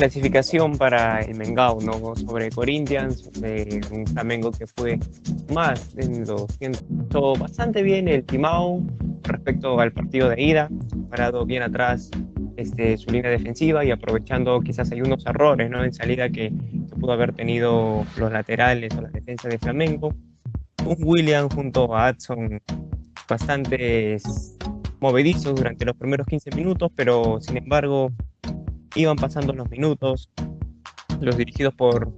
clasificación para el Mengao, ¿no? Sobre Corinthians, eh, un Flamengo que fue más en lo siento bastante bien el Timao respecto al partido de ida, parado bien atrás este, su línea defensiva y aprovechando quizás hay unos errores ¿no? en salida que, que pudo haber tenido los laterales o la defensa de Flamengo. Un William junto a Adson bastante movedizos durante los primeros 15 minutos, pero sin embargo iban pasando los minutos, los dirigidos por,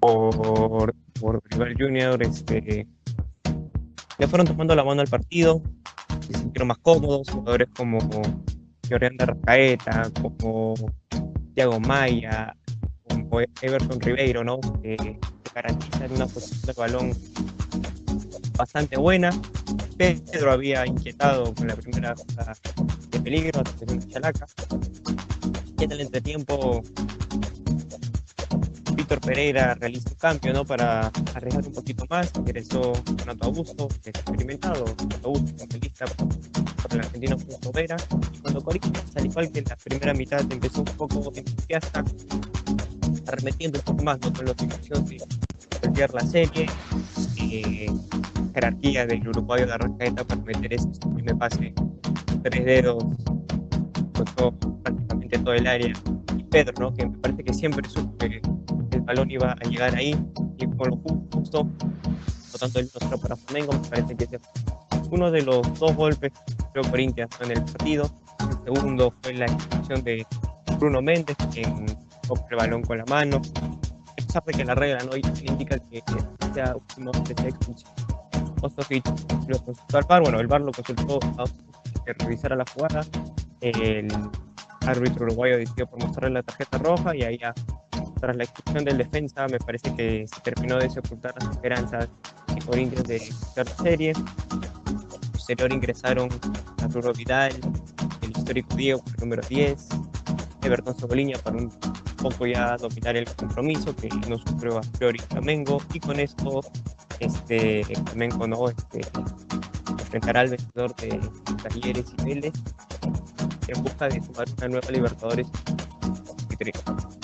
por, por Rival Junior, este, le fueron tomando la mano al partido, se sintieron más cómodos, jugadores como Jordan Rascaeta, como Thiago Maya, como Everton Ribeiro, ¿no? Que, que garantizan una posición de balón bastante buena. Pedro había inquietado con la primera de peligro, de chalaca. Y en el entretiempo, Víctor Pereira realiza un cambio ¿no? para arriesgar un poquito más. Ingresó Renato Augusto, que es experimentado, Renato Augusto, papelista por el argentino Justo Vera. Y cuando Corinthians, al igual que en la primera mitad, empezó un poco entusiasta, arremetiendo un poco más ¿no? con la obligación de perder la serie. Eh, jerarquía del uruguayo de Arrascaeta para meter ese primer pase tres dedos todo, prácticamente todo el área y Pedro ¿no? que me parece que siempre supo que el balón iba a llegar ahí y con lo justo por tanto el otro para Flamengo me parece que ese fue uno de los dos golpes creo Corinthians en el partido. El segundo fue la ejecución de Bruno Méndez quien coge el balón con la mano. A pesar de que la regla no indica que sea último de sea expulsión. Ostojic lo consultó al VAR, bueno, el VAR lo consultó a que revisara la jugada, el árbitro uruguayo decidió por mostrarle la tarjeta roja y ahí ya, tras la expulsión del defensa, me parece que se terminó de sepultar las esperanzas de Corinthians de ser serie. Posterior ingresaron Arturo Vidal, el histórico Diego por el número 10, Everton Soboliña para un poco ya dominar el compromiso que no sufrió a priori Flamengo. Y con esto este Flamengo no este, enfrentará al vencedor de Talleres y Vélez en busca de jugar una nueva Libertadores